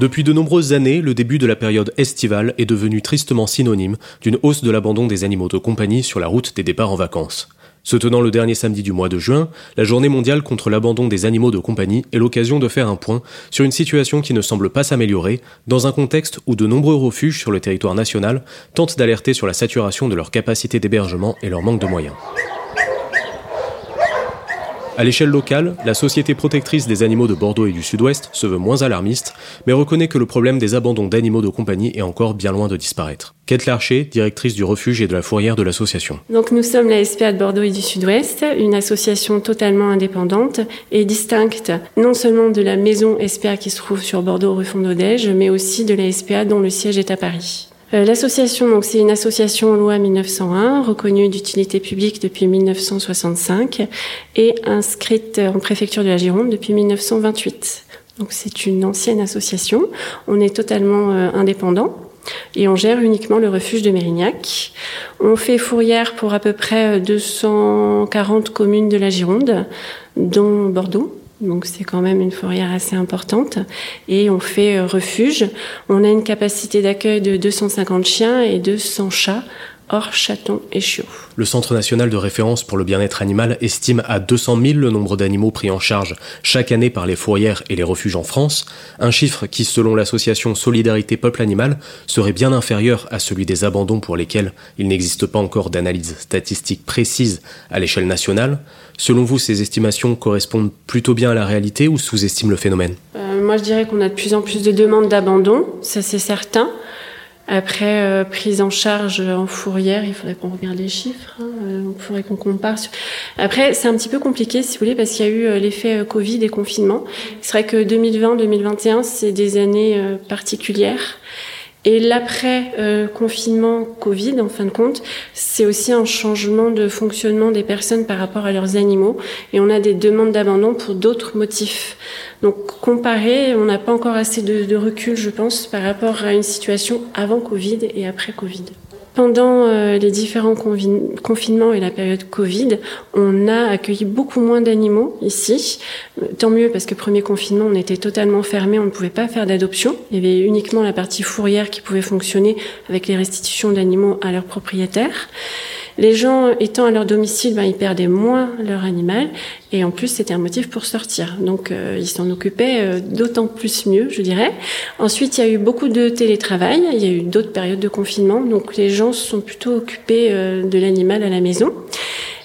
Depuis de nombreuses années, le début de la période estivale est devenu tristement synonyme d'une hausse de l'abandon des animaux de compagnie sur la route des départs en vacances. Se tenant le dernier samedi du mois de juin, la journée mondiale contre l'abandon des animaux de compagnie est l'occasion de faire un point sur une situation qui ne semble pas s'améliorer dans un contexte où de nombreux refuges sur le territoire national tentent d'alerter sur la saturation de leur capacité d'hébergement et leur manque de moyens. À l'échelle locale, la Société protectrice des animaux de Bordeaux et du Sud-Ouest se veut moins alarmiste, mais reconnaît que le problème des abandons d'animaux de compagnie est encore bien loin de disparaître. Kate Larcher, directrice du refuge et de la fourrière de l'association. Donc nous sommes la SPA de Bordeaux et du Sud-Ouest, une association totalement indépendante et distincte non seulement de la maison SPA qui se trouve sur Bordeaux rue Fondodège, mais aussi de la SPA dont le siège est à Paris. Euh, l'association, donc, c'est une association loi 1901, reconnue d'utilité publique depuis 1965 et inscrite en préfecture de la Gironde depuis 1928. Donc, c'est une ancienne association. On est totalement euh, indépendant et on gère uniquement le refuge de Mérignac. On fait fourrière pour à peu près 240 communes de la Gironde, dont Bordeaux. Donc c'est quand même une fourrière assez importante. Et on fait euh, refuge. On a une capacité d'accueil de 250 chiens et 200 chats hors chatons et chiots. Le Centre national de référence pour le bien-être animal estime à 200 000 le nombre d'animaux pris en charge chaque année par les fourrières et les refuges en France, un chiffre qui, selon l'association Solidarité Peuple Animal, serait bien inférieur à celui des abandons pour lesquels il n'existe pas encore d'analyse statistique précise à l'échelle nationale. Selon vous, ces estimations correspondent plutôt bien à la réalité ou sous-estiment le phénomène? Euh, Moi, je dirais qu'on a de plus en plus de demandes d'abandon, ça c'est certain. Après, euh, prise en charge en fourrière, il faudrait qu'on regarde les chiffres, hein, euh, il faudrait qu'on compare. Après, c'est un petit peu compliqué, si vous voulez, parce qu'il y a eu euh, l'effet Covid et confinement. C'est vrai que 2020-2021, c'est des années particulières. Et l'après-confinement Covid, en fin de compte, c'est aussi un changement de fonctionnement des personnes par rapport à leurs animaux. Et on a des demandes d'abandon pour d'autres motifs. Donc comparé, on n'a pas encore assez de, de, recul, je pense, par rapport à une situation avant Covid et après Covid. Pendant euh, les différents confinements et la période Covid, on a accueilli beaucoup moins d'animaux ici. Tant mieux parce que premier confinement, on était totalement fermé, on ne pouvait pas faire d'adoption. Il y avait uniquement la partie fourrière qui pouvait fonctionner avec les restitutions d'animaux à leurs propriétaires. Les gens étant à leur domicile, ben, ils perdaient moins leur animal et en plus c'était un motif pour sortir. Donc euh, ils s'en occupaient euh, d'autant plus mieux, je dirais. Ensuite, il y a eu beaucoup de télétravail, il y a eu d'autres périodes de confinement, donc les gens se sont plutôt occupés euh, de l'animal à la maison.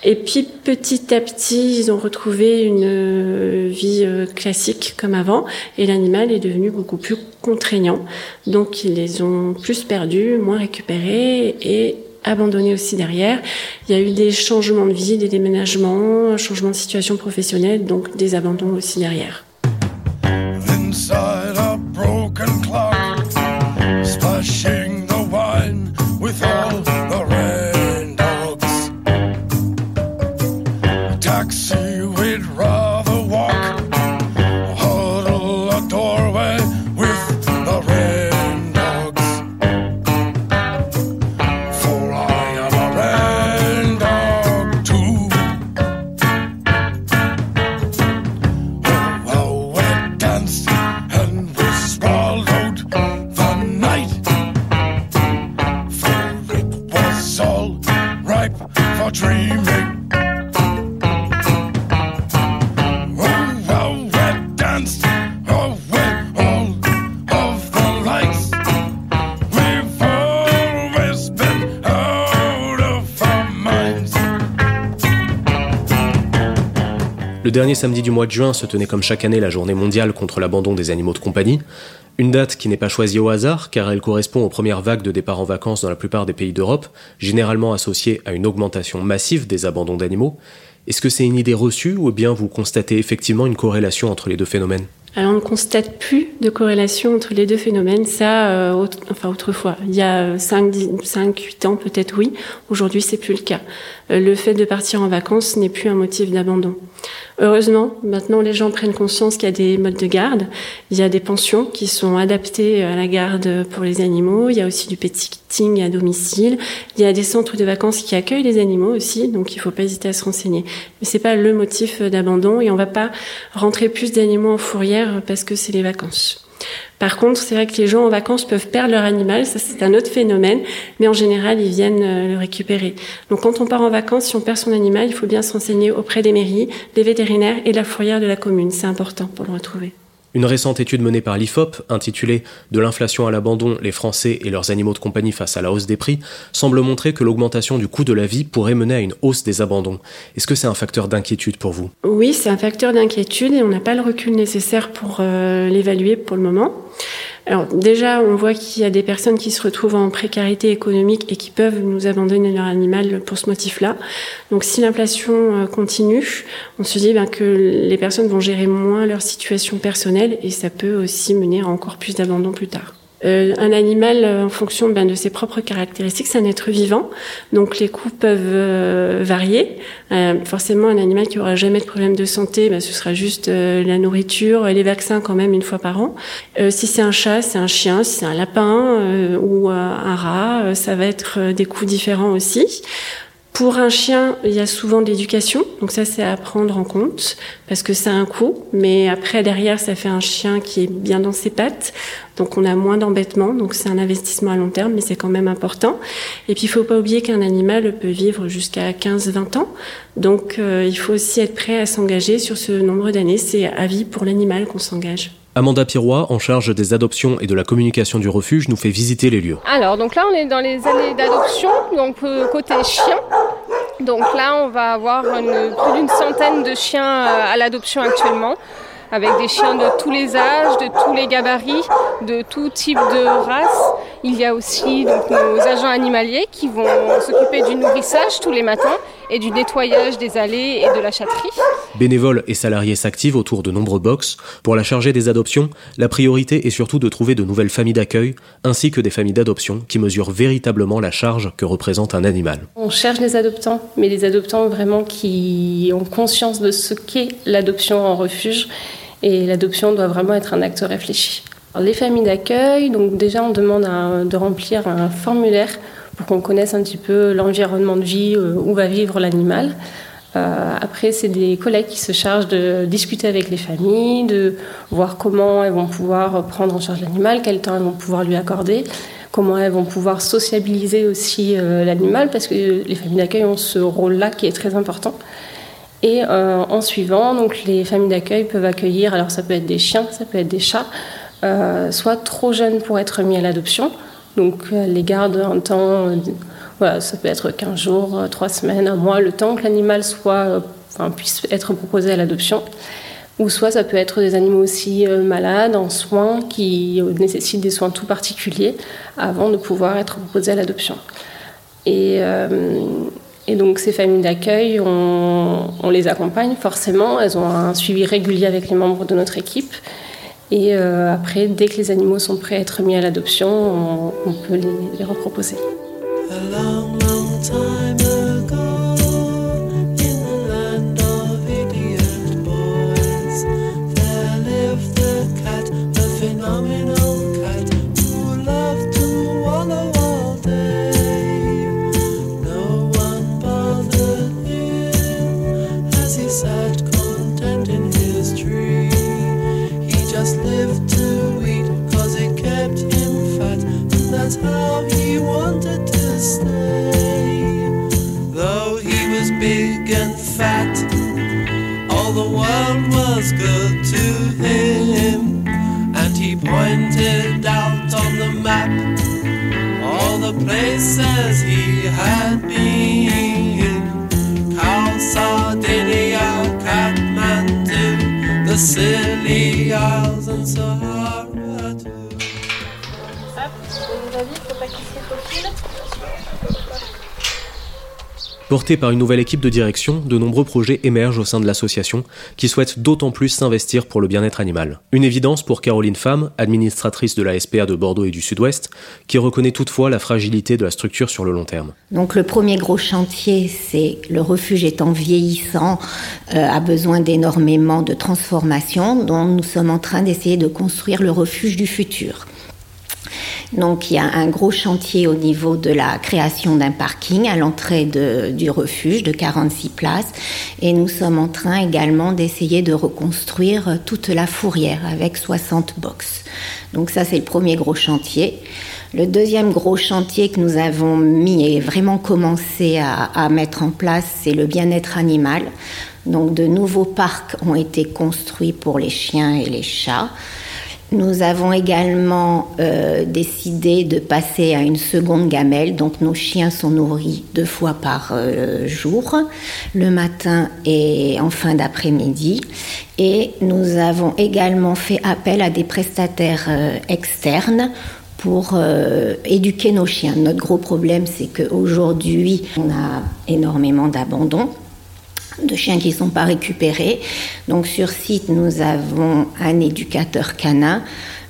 Et puis petit à petit, ils ont retrouvé une vie classique comme avant, et l'animal est devenu beaucoup plus contraignant. Donc ils les ont plus perdus, moins récupérés, et abandonné aussi derrière. Il y a eu des changements de vie, des déménagements, un changement de situation professionnelle, donc des abandons aussi derrière. Le dernier samedi du mois de juin se tenait comme chaque année la journée mondiale contre l'abandon des animaux de compagnie, une date qui n'est pas choisie au hasard car elle correspond aux premières vagues de départ en vacances dans la plupart des pays d'Europe, généralement associée à une augmentation massive des abandons d'animaux. Est-ce que c'est une idée reçue ou bien vous constatez effectivement une corrélation entre les deux phénomènes? Alors on ne constate plus de corrélation entre les deux phénomènes. Ça, euh, enfin autrefois, il y a 5, 5 8 ans peut-être oui. Aujourd'hui, c'est plus le cas. Euh, le fait de partir en vacances n'est plus un motif d'abandon. Heureusement, maintenant les gens prennent conscience qu'il y a des modes de garde. Il y a des pensions qui sont adaptées à la garde pour les animaux. Il y a aussi du pet sitting à domicile. Il y a des centres de vacances qui accueillent les animaux aussi, donc il ne faut pas hésiter à se renseigner. Mais c'est pas le motif d'abandon et on va pas rentrer plus d'animaux en fourrière parce que c'est les vacances. Par contre, c'est vrai que les gens en vacances peuvent perdre leur animal, ça c'est un autre phénomène, mais en général, ils viennent euh, le récupérer. Donc quand on part en vacances, si on perd son animal, il faut bien s'enseigner auprès des mairies, des vétérinaires et de la fourrière de la commune. C'est important pour le retrouver. Une récente étude menée par l'IFOP, intitulée De l'inflation à l'abandon, les Français et leurs animaux de compagnie face à la hausse des prix, semble montrer que l'augmentation du coût de la vie pourrait mener à une hausse des abandons. Est-ce que c'est un facteur d'inquiétude pour vous? Oui, c'est un facteur d'inquiétude et on n'a pas le recul nécessaire pour euh, l'évaluer pour le moment. Alors déjà, on voit qu'il y a des personnes qui se retrouvent en précarité économique et qui peuvent nous abandonner leur animal pour ce motif-là. Donc si l'inflation euh, continue, on se dit ben, que les personnes vont gérer moins leur situation personnelle et ça peut aussi mener à encore plus d'abandon plus tard. Euh, un animal, euh, en fonction ben, de ses propres caractéristiques, c'est un être vivant, donc les coûts peuvent euh, varier. forcément, un animal qui aura jamais de problème de santé, ben, ce sera juste la nourriture, et les vaccins quand même une fois par an. si c'est un chat, c'est un chien, si c'est un lapin ou un rat, ça va être des coûts différents aussi. Pour un chien, il y a souvent de l'éducation, donc ça c'est à prendre en compte parce que ça a un coût, mais après derrière ça fait un chien qui est bien dans ses pattes, donc on a moins d'embêtements, donc c'est un investissement à long terme, mais c'est quand même important. Et puis il faut pas oublier qu'un animal peut vivre jusqu'à 15-20 ans, donc euh, il faut aussi être prêt à s'engager sur ce nombre d'années, c'est à vie pour l'animal qu'on s'engage. Amanda Pirois, en charge des adoptions et de la communication du refuge, nous fait visiter les lieux. Alors, donc là, on est dans les années d'adoption, donc euh, côté chien. Donc là, on va avoir plus d'une centaine de chiens euh, à l'adoption actuellement avec des chiens de tous les âges, de tous les gabarits, de tout type de race. Il y a aussi nos agents animaliers qui vont s'occuper du nourrissage tous les matins et du nettoyage des allées et de la chatterie. Bénévoles et salariés s'activent autour de nombreux box. Pour la charger des adoptions, la priorité est surtout de trouver de nouvelles familles d'accueil, ainsi que des familles d'adoption qui mesurent véritablement la charge que représente un animal. On cherche des adoptants, mais des adoptants vraiment qui ont conscience de ce qu'est l'adoption en refuge. Et l'adoption doit vraiment être un acte réfléchi. les familles d'accueil, donc déjà on demande de remplir un formulaire pour qu'on connaisse un petit peu l'environnement de vie, euh, où va vivre l'animal. Euh, après, c'est des collègues qui se chargent de discuter avec les familles, de voir comment elles vont pouvoir prendre en charge l'animal, quel temps elles vont pouvoir lui accorder, comment elles vont pouvoir sociabiliser aussi euh, l'animal, parce que les familles d'accueil ont ce rôle-là qui est très important. Et en suivant, donc les familles d'accueil peuvent accueillir, alors ça peut être des chiens, ça peut être des chats, soit trop jeunes pour être mis à l'adoption, donc les gardes un temps, voilà, ça peut être 15 jours, 3 semaines, un mois, le temps que l'animal puisse être proposé à l'adoption. Ou soit ça peut être des animaux aussi euh, malades, en soins, qui nécessitent des soins tout particuliers avant de pouvoir être proposés à l'adoption. Et, euh, donc ces familles d'accueil, on, les accompagne forcément, elles ont un suivi régulier avec les membres de notre équipe. Et euh, après, dès que les animaux sont prêts à être mis à l'adoption, on, peut les reproposer. big and fat. All the world was good to him, and he pointed out on the map all the places he had been. Cal, Sardinia, Kathmandu, the silly Isles, and Sahara too. Hop, je vous faut pas qu'il se faufile. Porté par une nouvelle équipe de direction, de nombreux projets émergent au sein de l'association, qui souhaite d'autant plus s'investir pour le bien-être animal. Une évidence pour Caroline Femme, administratrice de la SPA de Bordeaux et du Sud-Ouest, qui reconnaît toutefois la fragilité de la structure sur le long terme. Donc le premier gros chantier, c'est le refuge étant vieillissant, euh, a besoin d'énormément de transformations, dont nous sommes en train d'essayer de construire le refuge du futur. Donc il y a un gros chantier au niveau de la création d'un parking à l'entrée du refuge de 46 places et nous sommes en train également d'essayer de reconstruire toute la fourrière avec 60 box. Donc ça c'est le premier gros chantier. Le deuxième gros chantier que nous avons mis et vraiment commencé à, à mettre en place, c'est le bien-être animal. Donc de nouveaux parcs ont été construits pour les chiens et les chats. Nous avons également euh, décidé de passer à une seconde gamelle, donc nos chiens sont nourris deux fois par euh, jour, le matin et en fin d'après-midi. Et nous avons également fait appel à des prestataires euh, externes pour éduquer nos chiens. Notre gros problème, c'est qu'aujourd'hui, on a énormément d'abandon de chiens qui ne sont pas récupérés. Donc sur site, nous avons un éducateur canin,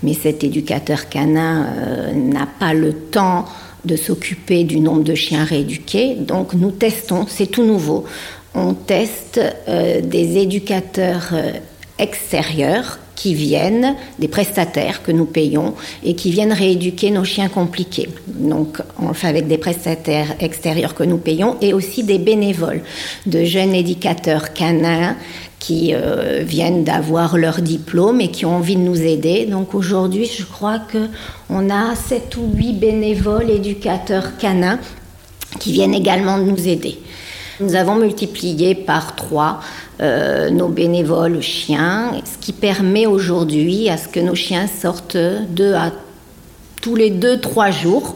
mais cet éducateur canin euh, n'a pas le temps de s'occuper du nombre de chiens rééduqués. Donc nous testons, c'est tout nouveau, on teste euh, des éducateurs euh, extérieurs qui viennent, des prestataires que nous payons et qui viennent rééduquer nos chiens compliqués. Donc on le fait avec des prestataires extérieurs que nous payons et aussi des bénévoles, de jeunes éducateurs canins qui euh, viennent d'avoir leur diplôme et qui ont envie de nous aider. Donc aujourd'hui, je crois que on a sept ou huit bénévoles éducateurs canins qui viennent également nous aider. Nous avons multiplié par trois euh, nos bénévoles chiens, ce qui permet aujourd'hui à ce que nos chiens sortent tous les deux, trois jours,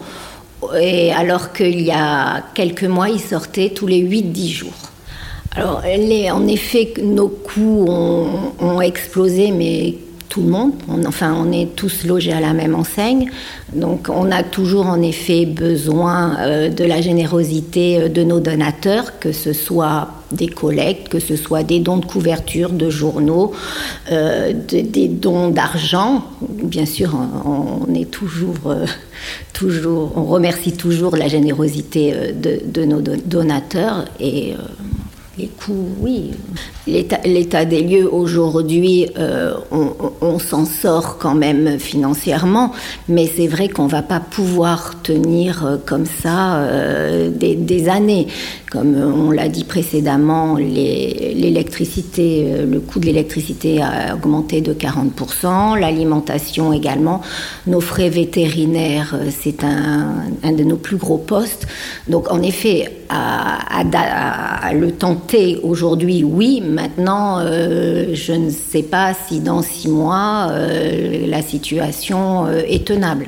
alors qu'il y a quelques mois, ils sortaient tous les huit, dix jours. Alors, en effet, nos coûts ont explosé, mais tout le monde. enfin, on est tous logés à la même enseigne. Donc, on a toujours en effet besoin euh, de la générosité euh, de nos donateurs, que ce soit des collectes, que ce soit des dons de couverture, de journaux, euh, des dons d'argent. Bien sûr, on, est toujours, toujours, on remercie toujours la générosité de, de nos donateurs et oui. L'état des lieux aujourd'hui, euh, on, s'en sort quand même financièrement, mais c'est vrai qu'on va pas pouvoir tenir euh, comme ça euh, des, années. Comme on l'a dit précédemment, l'électricité, le coût de l'électricité a augmenté de 40%, l'alimentation également, nos frais vétérinaires, c'est un, de nos plus gros postes. Donc en effet, à, le tenter aujourd'hui, oui. Maintenant, euh, je ne sais pas si dans six mois, euh, la situation euh, est tenable.